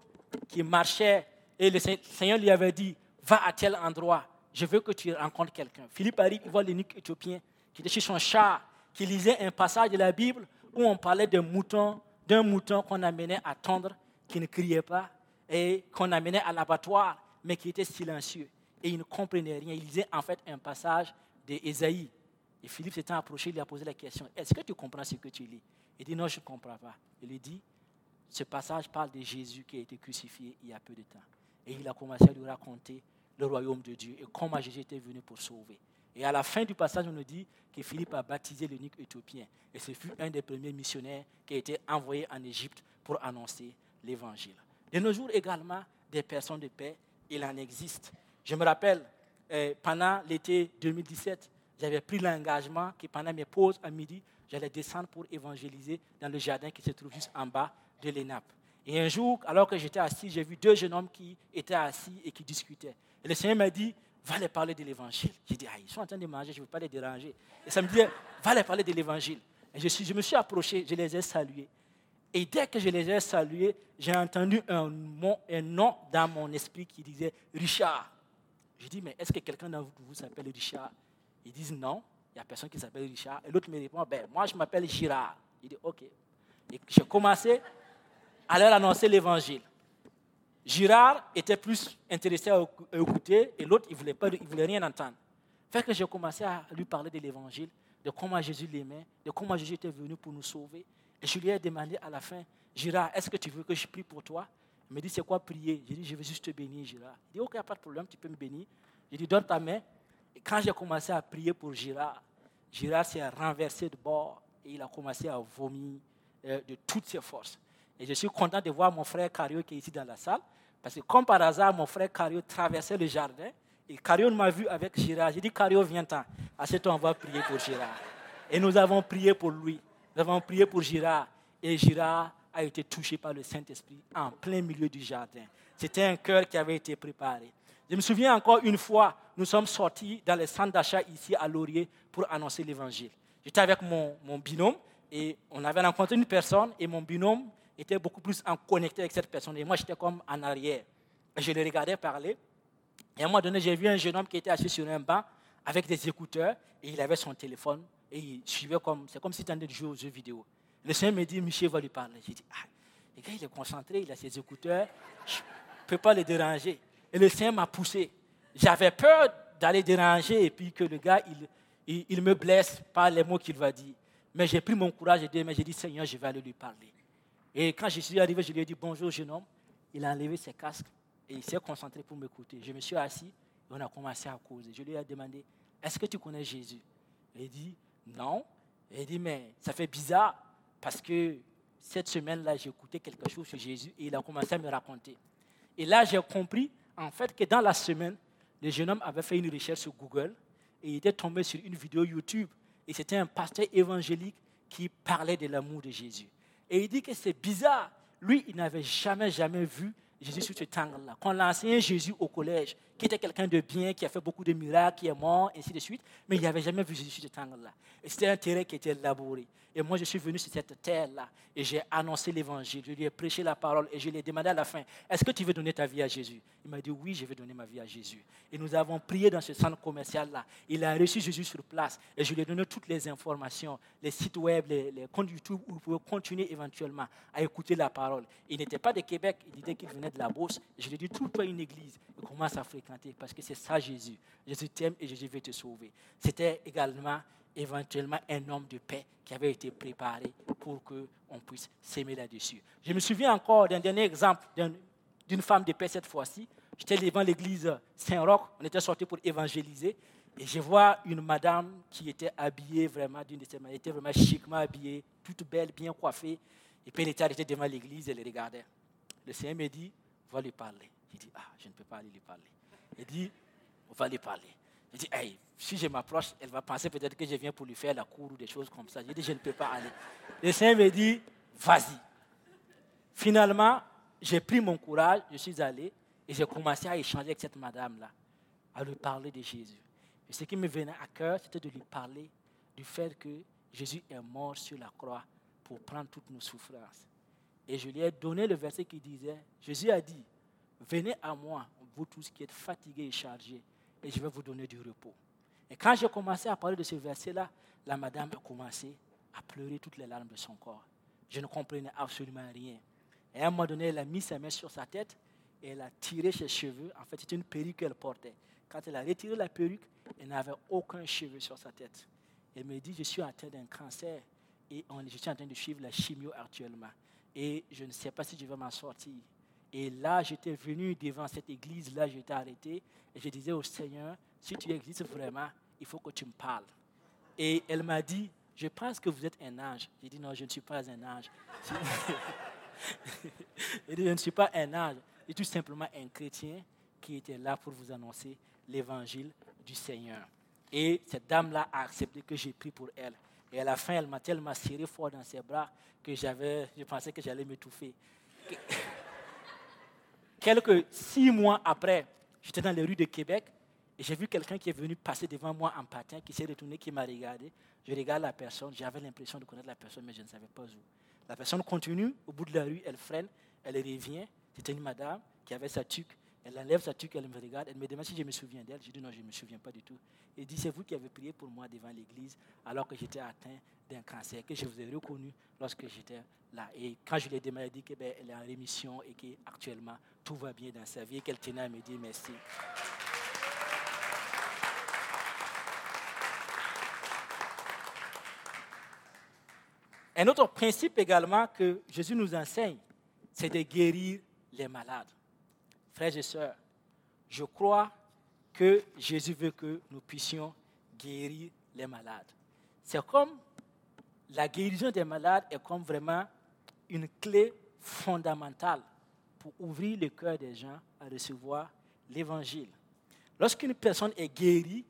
qui marchait et le Seigneur lui avait dit, va à tel endroit, je veux que tu rencontres quelqu'un. Philippe arrive, il voit l'eunuque éthiopien qui était chez son chat, qui lisait un passage de la Bible où on parlait d'un mouton, d'un mouton qu'on amenait à tendre, qui ne criait pas, et qu'on amenait à l'abattoir, mais qui était silencieux. Et il ne comprenait rien. Il lisait en fait un passage d'Ésaïe. Et Philippe s'était approché, il lui a posé la question, est-ce que tu comprends ce que tu lis? Il dit, non, je ne comprends pas. Il lui dit, ce passage parle de Jésus qui a été crucifié il y a peu de temps. Et il a commencé à lui raconter le royaume de Dieu et comment Jésus était venu pour sauver. Et à la fin du passage, on nous dit que Philippe a baptisé l'unique éthiopien. Et ce fut un des premiers missionnaires qui a été envoyé en Égypte pour annoncer l'évangile. De nos jours également, des personnes de paix, il en existe. Je me rappelle, eh, pendant l'été 2017, j'avais pris l'engagement que pendant mes pauses à midi, j'allais descendre pour évangéliser dans le jardin qui se trouve juste en bas de l'ENAP. Et un jour, alors que j'étais assis, j'ai vu deux jeunes hommes qui étaient assis et qui discutaient. Et le Seigneur m'a dit, va les parler de l'évangile. J'ai dit, ah, ils sont en train de manger, je ne veux pas les déranger. Et ça me dit, va les parler de l'évangile. Et je, me suis approché, je les ai salués. Et dès que je les ai salués, j'ai entendu un, un nom dans mon esprit qui disait Richard. Je dis, mais est-ce que quelqu'un d'entre vous s'appelle Richard? Ils disent non, il n'y a personne qui s'appelle Richard. Et l'autre me répond, ben, moi je m'appelle Girard. Il dit, ok. Et j'ai commencé à leur annoncer l'évangile. Girard était plus intéressé à écouter et l'autre, il ne voulait, voulait rien entendre. Fait que j'ai commencé à lui parler de l'évangile, de comment Jésus l'aimait, de comment Jésus était venu pour nous sauver. Et je lui ai demandé à la fin, Girard, est-ce que tu veux que je prie pour toi? Il me dit, c'est quoi prier? J'ai dit, je veux juste te bénir, Girard. Il dit, ok, pas de problème, tu peux me bénir. J'ai dit, donne ta main. Et quand j'ai commencé à prier pour Girard, Girard s'est renversé de bord et il a commencé à vomir euh, de toutes ses forces. Et je suis content de voir mon frère Cario qui est ici dans la salle, parce que comme par hasard, mon frère Cario traversait le jardin et Cario m'a vu avec Girard. J'ai dit, Cario, viens-t'en. À ce temps, on va prier pour Girard. Et nous avons prié pour lui. Nous avons prié pour Girard. Et Girard a été touché par le Saint-Esprit en plein milieu du jardin. C'était un cœur qui avait été préparé. Je me souviens encore une fois, nous sommes sortis dans le centre d'achat ici à Laurier pour annoncer l'évangile. J'étais avec mon, binôme et on avait rencontré une personne et mon binôme était beaucoup plus en connecté avec cette personne. Et moi, j'étais comme en arrière. Je le regardais parler. Et à un moment donné, j'ai vu un jeune homme qui était assis sur un banc avec des écouteurs et il avait son téléphone et il suivait comme, c'est comme s'il était en train de jouer aux jeux vidéo. Le Seigneur me dit, Michel va lui parler. J'ai dit, ah, le gars, il est concentré, il a ses écouteurs, je ne peux pas le déranger. Et le Seigneur m'a poussé. J'avais peur d'aller déranger et puis que le gars, il, il, me blesse par les mots qu'il va dire. Mais j'ai pris mon courage et j'ai dit, Seigneur, je vais aller lui parler. Et quand je suis arrivé, je lui ai dit, bonjour jeune homme. Il a enlevé ses casques et il s'est concentré pour m'écouter. Je me suis assis et on a commencé à causer. Je lui ai demandé, est-ce que tu connais Jésus? Il dit, non. Il dit, mais ça fait bizarre parce que cette semaine-là, j'ai écouté quelque chose sur Jésus et il a commencé à me raconter. Et là, j'ai compris en fait que dans la semaine, le jeune homme avait fait une recherche sur Google et il était tombé sur une vidéo YouTube. Et c'était un pasteur évangélique qui parlait de l'amour de Jésus. Et il dit que c'est bizarre. Lui, il n'avait jamais, jamais vu Jésus sur ce angle-là. Quand on l'a enseigné Jésus au collège, qui était quelqu'un de bien, qui a fait beaucoup de miracles, qui est mort, ainsi de suite, mais il n'avait jamais vu Jésus sur ce angle-là. Et c'était un terrain qui était labouré. Et moi, je suis venu sur cette terre-là et j'ai annoncé l'évangile. Je lui ai prêché la parole et je lui ai demandé à la fin Est-ce que tu veux donner ta vie à Jésus? Il m'a dit Oui, je veux donner ma vie à Jésus. Et nous avons prié dans ce centre commercial-là. Il a reçu Jésus sur place et je lui ai donné toutes les informations, les sites web, les, comptes YouTube où vous pouvez continuer éventuellement à écouter la parole. Il n'était pas de Québec, il disait qu'il venait de la Beauce. Je lui ai dit Trouve-toi une église et commence à fréquenter parce que c'est ça Jésus. Jésus t'aime et Jésus veut te sauver. C'était également éventuellement un homme de paix qui avait été préparé pour qu'on puisse s'aimer là-dessus. Je me souviens encore d'un dernier exemple d'une femme de paix cette fois-ci. J'étais devant l'église Saint-Roch, on était sorti pour évangéliser, et je vois une madame qui était habillée vraiment d'une de ces était vraiment chiquement habillée, toute belle, bien coiffée. Et puis, elle était arrêtée devant l'église, elle regardait. Le Seigneur me dit, va lui parler. J'ai dit, ah, je ne peux pas aller lui parler. Il dit, on va lui parler. Il dit, si je m'approche, elle va penser peut-être que je viens pour lui faire la cour ou des choses comme ça. J'ai dit, je ne peux pas aller. Le Seigneur me dit, vas-y. Finalement, j'ai pris mon courage, je suis allé et j'ai commencé à échanger avec cette madame-là, à lui parler de Jésus. Et ce qui me venait à cœur, c'était de lui parler du fait que Jésus est mort sur la croix pour prendre toutes nos souffrances. Et je lui ai donné le verset qui disait, Jésus a dit, venez à moi, vous tous qui êtes fatigués et chargés, et je vais vous donner du repos. Et quand j'ai commencé à parler de ce verset-là, la madame a commencé à pleurer toutes les larmes de son corps. Je ne comprenais absolument rien. Et à un moment donné, elle a mis sa main sur sa tête et elle a tiré ses cheveux. En fait, c'était une perruque qu'elle portait. Quand elle a retiré la perruque, elle n'avait aucun cheveu sur sa tête. Elle me dit, je suis atteint d'un cancer et je suis en train de suivre la chimio actuellement. Et je ne sais pas si je vais m'en sortir. Et là, j'étais venu devant cette église-là, j'étais arrêté. Et je disais au Seigneur, si tu existes vraiment, il faut que tu me parles. Et elle m'a dit, je pense que vous êtes un ange. J'ai dit, non, je ne suis pas un ange. je ne suis pas un ange. Je suis tout simplement un chrétien qui était là pour vous annoncer l'évangile du Seigneur. Et cette dame-là a accepté que j'ai pris pour elle. Et à la fin, elle m'a tellement serré fort dans ses bras que j'avais, je pensais que j'allais m'étouffer. Quelques six mois après, j'étais dans les rues de Québec et j'ai vu quelqu'un qui est venu passer devant moi en patin, qui s'est retourné, qui m'a regardé. Je regarde la personne, j'avais l'impression de connaître la personne, mais je ne savais pas où. La personne continue, au bout de la rue, elle freine, elle revient. C'était une madame qui avait sa tuque. Elle enlève sa tuque, elle me regarde, elle me demande si je me souviens d'elle. Je dis non, je ne me souviens pas du tout. Elle dit, c'est vous qui avez prié pour moi devant l'église alors que j'étais atteint d'un cancer, que je vous ai reconnu lorsque j'étais là. Et quand je lui ai demandé, elle dit qu'elle est en rémission et qu'actuellement tout va bien dans sa vie à me dire merci. Un autre principe également que Jésus nous enseigne, c'est de guérir les malades. Frères et sœurs, je crois que Jésus veut que nous puissions guérir les malades. C'est comme la guérison des malades est comme vraiment une clé fondamentale pour ouvrir le cœur des gens à recevoir l'évangile. Lorsqu'une personne est guérie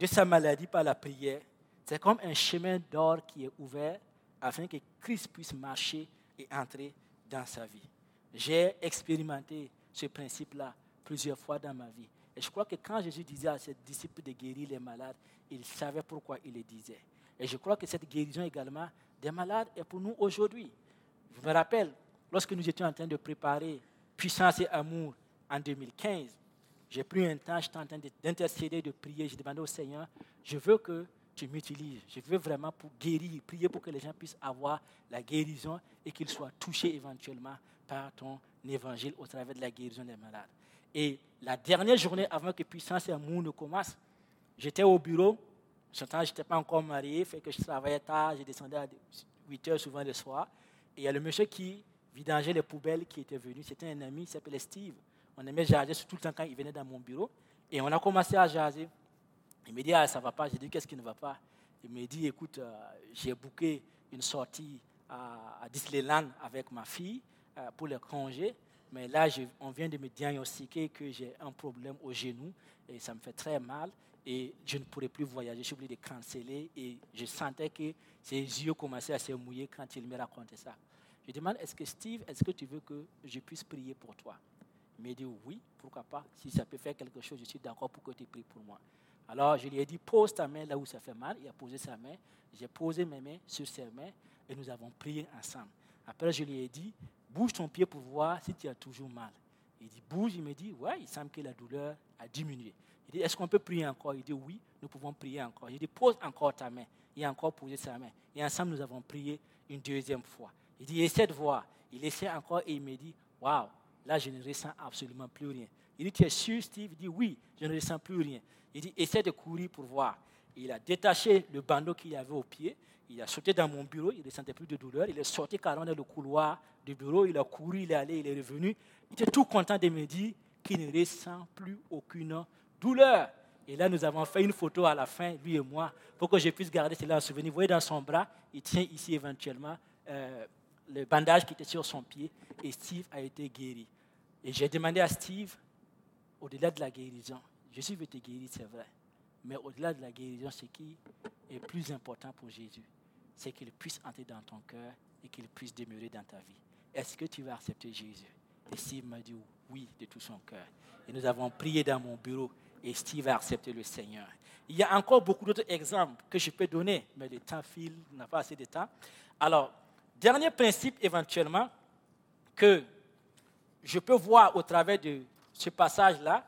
de sa maladie par la prière, c'est comme un chemin d'or qui est ouvert afin que Christ puisse marcher et entrer dans sa vie. J'ai expérimenté ce principe-là plusieurs fois dans ma vie. Et je crois que quand Jésus disait à ses disciples de guérir les malades, il savait pourquoi il le disait. Et je crois que cette guérison également des malades est pour nous aujourd'hui. Je me rappelle, lorsque nous étions en train de préparer Puissance et Amour en 2015, j'ai pris un temps, j'étais en train d'intercéder, de prier. J'ai demandé au Seigneur, je veux que tu m'utilises. Je veux vraiment pour guérir, prier pour que les gens puissent avoir la guérison et qu'ils soient touchés éventuellement par ton évangile au travers de la guérison des malades. Et la dernière journée avant que Puissance et Amour ne commence, j'étais au bureau. Ce je n'étais pas encore marié, fait que je travaillais tard, je descendais à 8 heures souvent le soir. Et il y a le monsieur qui vidangeait les poubelles qui était venu. C'était un ami, il s'appelait Steve. On aimait jaser tout le temps quand il venait dans mon bureau. Et on a commencé à jaser. Il me dit, ah, ça ne va pas. J'ai dit, qu'est-ce qui ne va pas? Il me dit, écoute, euh, j'ai booké une sortie à, Disneyland avec ma fille euh, pour le congé. Mais là, on vient de me diagnostiquer que j'ai un problème au genou et ça me fait très mal et je ne pourrais plus voyager. Je suis obligé de canceller et je sentais que ses yeux commençaient à se mouiller quand il me racontait ça. Je demande, est-ce que Steve, est-ce que tu veux que je puisse prier pour toi? Il m'a dit, oui, pourquoi pas? Si ça peut faire quelque chose, je suis d'accord pour que tu pries pour moi. Alors je lui ai dit, pose ta main là où ça fait mal. Il a posé sa main. J'ai posé mes mains sur ses mains et nous avons prié ensemble. Après, je lui ai dit, bouge ton pied pour voir si tu as toujours mal. Il dit, bouge. Il me dit, ouais, il semble que la douleur a diminué. Il dit, est-ce qu'on peut prier encore? Il dit, oui, nous pouvons prier encore. Il dit, pose encore ta main. Il a encore posé sa main. Et ensemble, nous avons prié une deuxième fois. Il dit, essaie de voir. Il essaie encore et il me dit, waouh, là, je ne ressens absolument plus rien. Il dit, tu es sûr, Steve? Il dit, oui, je ne ressens plus rien. Il dit, essaie de courir pour voir. Il a détaché le bandeau qu'il avait au pied. Il a sauté dans mon bureau. Il ne ressentait plus de douleur. Il est sorti carrément dans le couloir du bureau. Il a couru, il est allé, il est revenu. Il était tout content de me dire qu'il ne ressent plus aucune douleur. Et là, nous avons fait une photo à la fin, lui et moi, pour que je puisse garder cela en souvenir. Vous voyez dans son bras, il tient ici éventuellement euh, le bandage qui était sur son pied et Steve a été guéri. Et j'ai demandé à Steve, au-delà de la guérison, Jésus veut te guérir, c'est vrai, mais au-delà de la guérison, ce qui est plus important pour Jésus, c'est qu'il puisse entrer dans ton cœur et qu'il puisse demeurer dans ta vie. Est-ce que tu vas accepter Jésus? Et Steve m'a dit oui de tout son cœur. Et nous avons prié dans mon bureau et Steve a accepté le Seigneur. Il y a encore beaucoup d'autres exemples que je peux donner, mais le temps file, on n'a pas assez de temps. Alors, dernier principe éventuellement que je peux voir au travers de ce passage-là,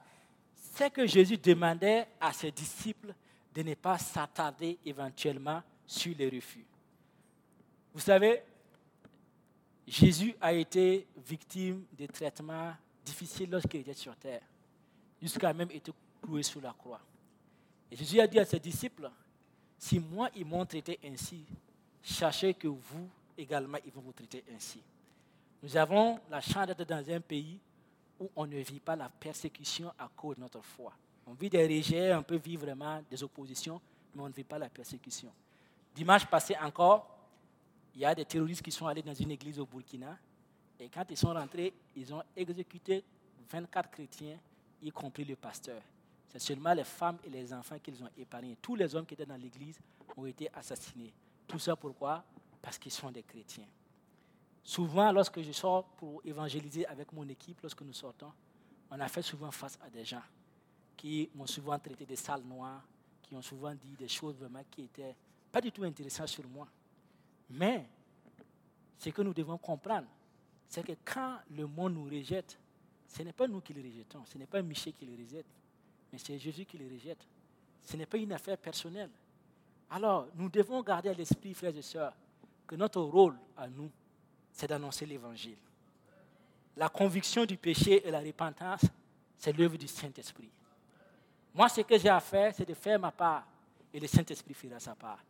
c'est que Jésus demandait à ses disciples de ne pas s'attarder éventuellement sur les refus. Vous savez, Jésus a été victime de traitements difficiles lorsqu'il était sur terre, jusqu'à même être cloué sur la croix. Et Jésus a dit à ses disciples, si moi ils m'ont traité ainsi, sachez que vous également ils vont vous traiter ainsi. Nous avons la chance d'être dans un pays où on ne vit pas la persécution à cause de notre foi. On vit des rejets, on peut vivre vraiment des oppositions, mais on ne vit pas la persécution. Dimanche passé encore, il y a des terroristes qui sont allés dans une église au Burkina, et quand ils sont rentrés, ils ont exécuté 24 chrétiens, y compris le pasteur. C'est seulement les femmes et les enfants qu'ils ont épargnés. Tous les hommes qui étaient dans l'église ont été assassinés. Tout ça pourquoi? Parce qu'ils sont des chrétiens. Souvent, lorsque je sors pour évangéliser avec mon équipe, lorsque nous sortons, on a fait souvent face à des gens qui m'ont souvent traité de sales noirs, qui ont souvent dit des choses vraiment qui étaient pas du tout intéressantes sur moi. Mais ce que nous devons comprendre, c'est que quand le monde nous rejette, ce n'est pas nous qui le rejetons, ce n'est pas Michel qui le rejette, mais c'est Jésus qui le rejette. Ce n'est pas une affaire personnelle. Alors, nous devons garder à l'esprit, frères et sœurs, que notre rôle à nous, c'est d'annoncer l'Évangile. La conviction du péché et la repentance, c'est l'œuvre du Saint-Esprit. Moi, ce que j'ai à faire, c'est de faire ma part et le Saint-Esprit fera sa part.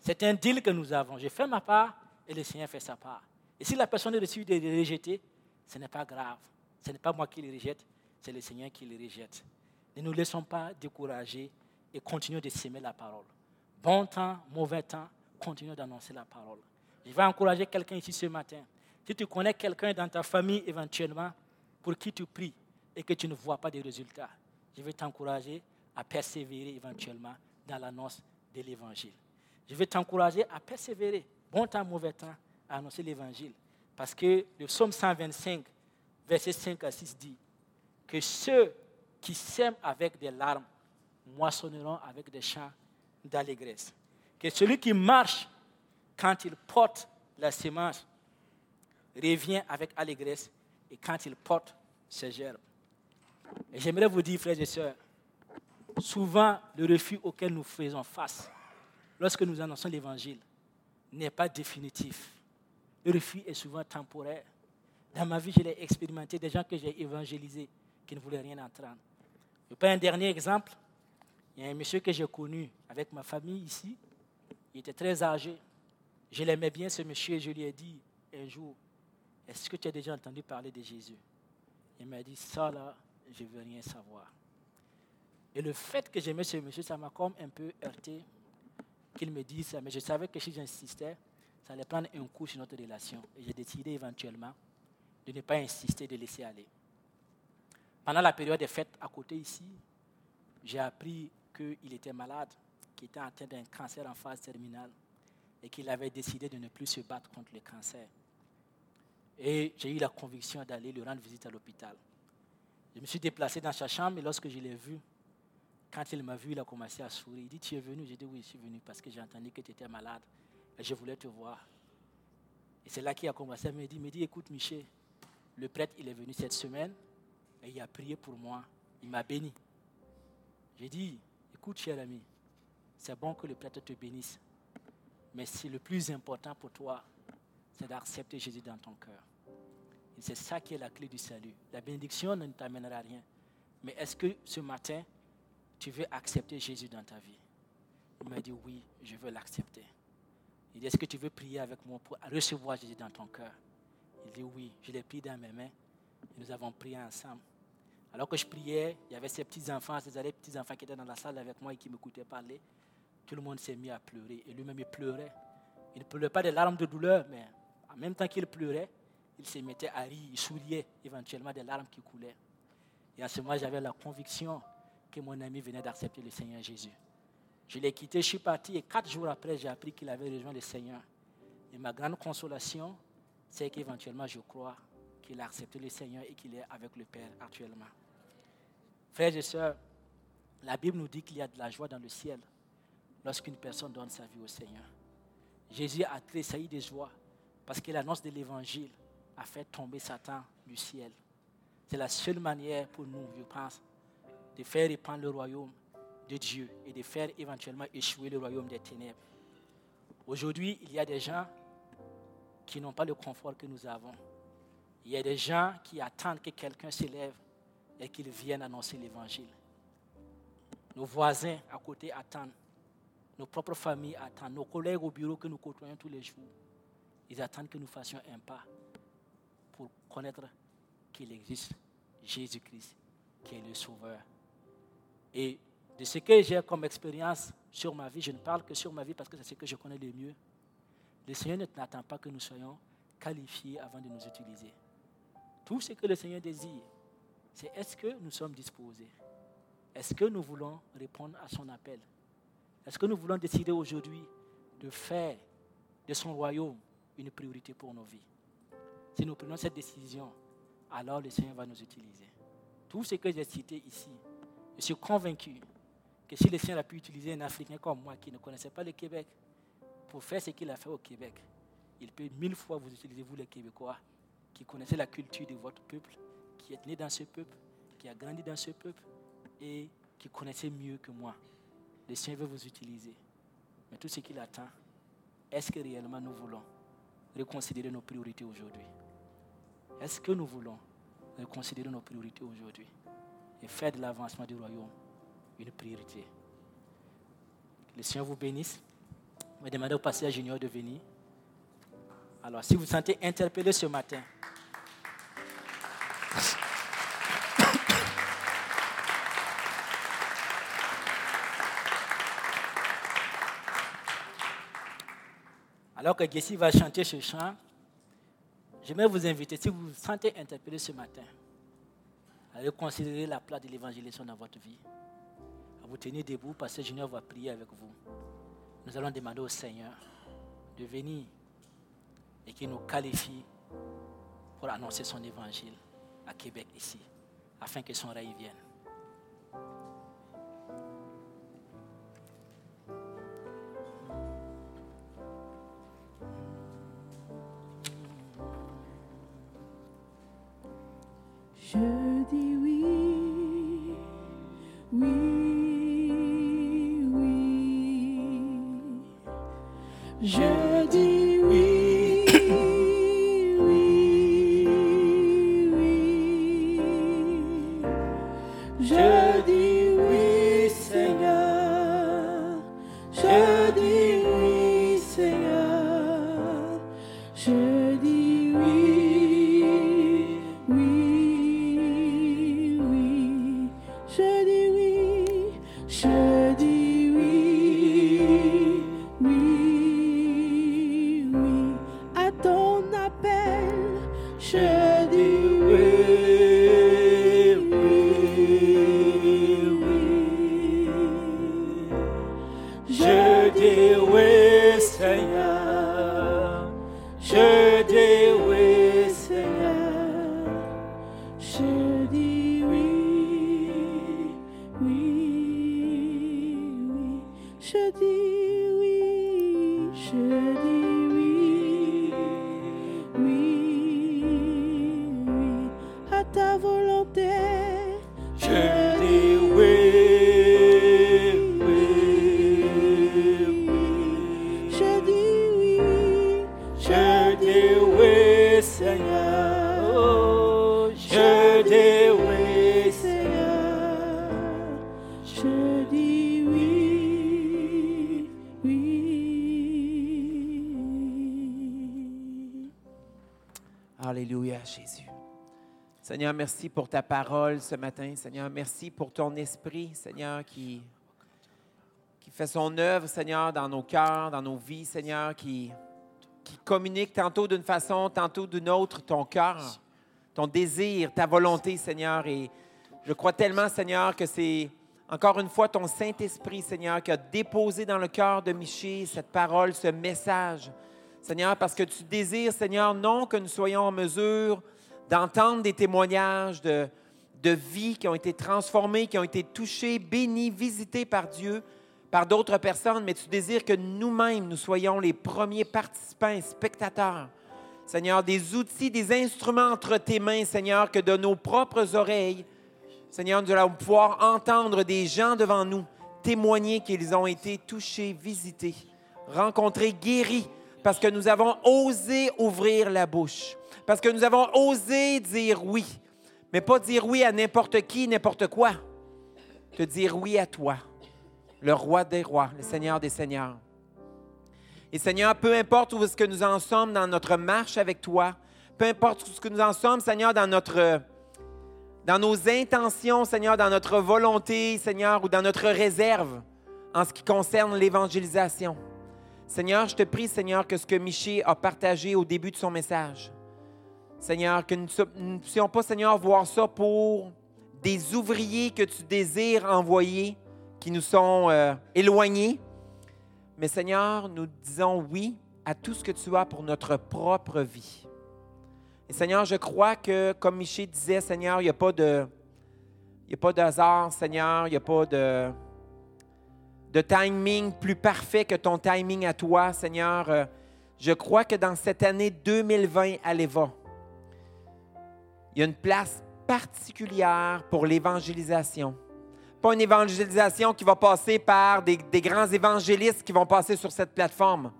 C'est un deal que nous avons. Je fais ma part et le Seigneur fait sa part. Et si la personne reçue de le rejeter, ce n'est pas grave. Ce n'est pas moi qui le rejette, c'est le Seigneur qui le rejette. Ne nous laissons pas décourager et continuons de s'aimer la parole. Bon temps, mauvais temps, continuons d'annoncer la parole. Je vais encourager quelqu'un ici ce matin. Si tu connais quelqu'un dans ta famille éventuellement pour qui tu pries et que tu ne vois pas de résultats, je vais t'encourager à persévérer éventuellement dans l'annonce de l'évangile. Je vais t'encourager à persévérer, bon temps, mauvais temps, à annoncer l'évangile. Parce que le psaume 125, verset 5 à 6 dit que ceux qui sèment avec des larmes moissonneront avec des chants d'allégresse. Que celui qui marche quand il porte la semence revient avec allégresse et quand il porte ses gerbes. Et j'aimerais vous dire, frères et sœurs, souvent le refus auquel nous faisons face lorsque nous annonçons l'évangile n'est pas définitif. Le refus est souvent temporaire. Dans ma vie, je l'ai expérimenté, des gens que j'ai évangélisés qui ne voulaient rien entendre. Je prends un dernier exemple. Il y a un monsieur que j'ai connu avec ma famille ici. Il était très âgé. Je l'aimais bien, ce monsieur, et je lui ai dit un jour, est-ce que tu as déjà entendu parler de Jésus? Il m'a dit, ça là, je ne veux rien savoir. Et le fait que j'aimais ce monsieur, ça m'a comme un peu heurté qu'il me dise ça. Mais je savais que si j'insistais, ça allait prendre un coup sur notre relation. Et j'ai décidé éventuellement de ne pas insister, de laisser aller. Pendant la période des fêtes à côté ici, j'ai appris qu'il était malade, qu'il était atteint d'un cancer en phase terminale et qu'il avait décidé de ne plus se battre contre le cancer. Et j'ai eu la conviction d'aller lui rendre visite à l'hôpital. Je me suis déplacé dans sa chambre et lorsque je l'ai vu, quand il m'a vu, il a commencé à sourire. Il dit, tu es venu? J'ai dit, oui, je suis venu parce que j'ai entendu que tu étais malade et je voulais te voir. Et c'est là qu'il a commencé à me dire, dit, écoute Michel, le prêtre, il est venu cette semaine, et il a prié pour moi. Il m'a béni. J'ai dit, écoute, cher ami, c'est bon que le prêtre te bénisse. Mais c'est le plus important pour toi, c'est d'accepter Jésus dans ton cœur. C'est ça qui est la clé du salut. La bénédiction ne t'amènera rien. Mais est-ce que ce matin, tu veux accepter Jésus dans ta vie? Il m'a dit, oui, je veux l'accepter. Il dit, est-ce que tu veux prier avec moi pour recevoir Jésus dans ton cœur? Il dit, oui, je l'ai pris dans mes mains et nous avons prié ensemble. Alors que je priais, il y avait ces petits-enfants, ces petits-enfants qui étaient dans la salle avec moi et qui m'écoutaient parler. Tout le monde s'est mis à pleurer. Et lui-même, il pleurait. Il ne pleurait pas des larmes de douleur, mais En même temps qu'il pleurait, il se mettait à rire, il souriait éventuellement des larmes qui coulaient. Et à ce moment, j'avais la conviction que mon ami venait d'accepter le Seigneur Jésus. Je l'ai quitté, je suis parti et quatre jours après, j'ai appris qu'il avait rejoint le Seigneur. Et ma grande consolation, c'est qu'éventuellement, je crois qu'il a accepté le Seigneur et qu'il est avec le Père actuellement. Frères et sœurs, la Bible nous dit qu'il y a de la joie dans le ciel lorsqu'une personne donne sa vie au Seigneur. Jésus a tressailli de joie parce que l'annonce de l'Évangile a fait tomber Satan du ciel. C'est la seule manière pour nous, je pense, de faire répandre le royaume de Dieu et de faire éventuellement échouer le royaume des ténèbres. Aujourd'hui, il y a des gens qui n'ont pas le confort que nous avons. Il y a des gens qui attendent que quelqu'un s'élève et qu'il vienne annoncer l'évangile. Nos voisins à côté attendent. Nos propres familles attendent. Nos collègues au bureau que nous côtoyons tous les jours, ils attendent que nous fassions un pas pour connaître qu'il existe Jésus-Christ, qui est le Sauveur. Et de ce que j'ai comme expérience sur ma vie, je ne parle que sur ma vie parce que c'est ce que je connais le mieux. Le Seigneur n'attend pas que nous soyons qualifiés avant de nous utiliser. Tout ce que le Seigneur désire, c'est est-ce que nous sommes disposés? Est-ce que nous voulons répondre à son appel? Est-ce que nous voulons décider aujourd'hui de faire de son royaume une priorité pour nos vies? Si nous prenons cette décision, alors le Seigneur va nous utiliser. Tout ce que j'ai cité ici, je suis convaincu que si le Seigneur a pu utiliser un Africain comme moi qui ne connaissait pas le Québec pour faire ce qu'il a fait au Québec, il peut mille fois vous utiliser, vous les Québécois, qui connaissez la culture de votre peuple, qui êtes né dans ce peuple, qui a grandi dans ce peuple et qui connaissez mieux que moi. Le Seigneur veut vous utiliser. Mais tout ce qu'il attend, est-ce que réellement nous voulons reconsidérer nos priorités aujourd'hui? Est-ce que nous voulons reconsidérer nos priorités aujourd'hui et faire de l'avancement du royaume une priorité? Le Seigneur vous bénisse. Je vais demander au pasteur Junior de venir. Alors, si vous vous sentez interpellé ce matin, alors que Gessi va chanter ce chant, j'aimerais vous inviter, si vous vous sentez interpellé ce matin, à reconsidérer la place de l'évangélisation dans votre vie. À vous tenir debout parce que Junior va prier avec vous. Nous allons demander au Seigneur de venir et qu'il nous qualifie pour annoncer son évangile à Québec ici, afin que son règne vienne. Je dis merci pour ta parole ce matin. Seigneur, merci pour ton esprit, Seigneur, qui, qui fait son œuvre, Seigneur, dans nos cœurs, dans nos vies, Seigneur, qui, qui communique tantôt d'une façon, tantôt d'une autre, ton cœur, ton désir, ta volonté, Seigneur. Et je crois tellement, Seigneur, que c'est encore une fois ton Saint-Esprit, Seigneur, qui a déposé dans le cœur de Miché cette parole, ce message. Seigneur, parce que tu désires, Seigneur, non que nous soyons en mesure d'entendre des témoignages de, de vie qui ont été transformés, qui ont été touchés, bénis, visités par Dieu, par d'autres personnes, mais tu désires que nous-mêmes, nous soyons les premiers participants spectateurs. Seigneur, des outils, des instruments entre tes mains, Seigneur, que de nos propres oreilles, Seigneur, nous allons pouvoir entendre des gens devant nous témoigner qu'ils ont été touchés, visités, rencontrés, guéris, parce que nous avons osé ouvrir la bouche, parce que nous avons osé dire oui, mais pas dire oui à n'importe qui, n'importe quoi, te dire oui à toi, le roi des rois, le Seigneur des seigneurs. Et Seigneur, peu importe où est-ce que nous en sommes dans notre marche avec toi, peu importe où ce que nous en sommes, Seigneur, dans notre dans nos intentions, Seigneur, dans notre volonté, Seigneur, ou dans notre réserve en ce qui concerne l'évangélisation. Seigneur, je te prie, Seigneur, que ce que Miché a partagé au début de son message, Seigneur, que nous ne puissions pas, Seigneur, voir ça pour des ouvriers que tu désires envoyer, qui nous sont euh, éloignés. Mais Seigneur, nous disons oui à tout ce que tu as pour notre propre vie. Et Seigneur, je crois que, comme Miché disait, Seigneur, il n'y a pas de, il y a pas de hasard, Seigneur, il n'y a pas de, de timing plus parfait que ton timing à toi, Seigneur. Euh, je crois que dans cette année 2020 à l'EVA, il y a une place particulière pour l'évangélisation. Pas une évangélisation qui va passer par des, des, grands évangélistes qui vont passer sur cette plateforme,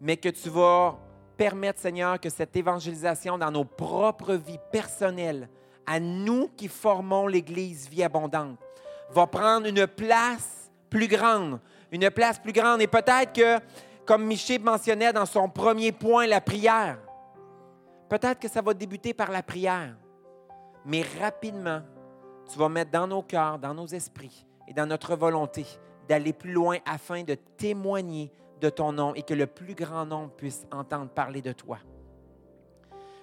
mais que tu vas permettre, Seigneur, que cette évangélisation dans nos propres vies personnelles, à nous qui formons l'Église vie abondante, va prendre une place plus une place plus grande. Et peut-être que, comme Miché mentionnait dans son premier point, la prière, peut-être que ça va débuter par la prière, mais rapidement, tu vas mettre dans nos cœurs, dans nos esprits et dans notre volonté d'aller plus loin afin de témoigner de ton nom et que le plus grand nombre puisse entendre parler de toi.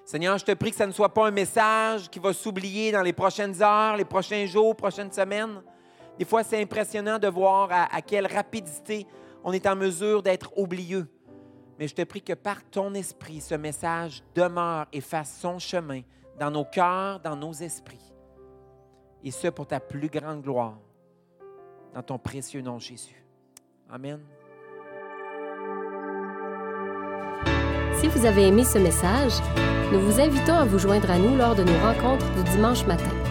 Seigneur, je te prie que ça ne soit pas un message qui va s'oublier dans les prochaines heures, les prochains jours, prochaines semaines. Des fois, c'est impressionnant de voir à, quelle rapidité on est en mesure d'être oublieux. Mais je te prie que par ton esprit, ce message demeure et fasse son chemin dans nos cœurs, dans nos esprits. Et ce, pour ta plus grande gloire. Dans ton précieux nom, Jésus. Amen. Si vous avez aimé ce message, nous vous invitons à vous joindre à nous lors de nos rencontres du dimanche matin.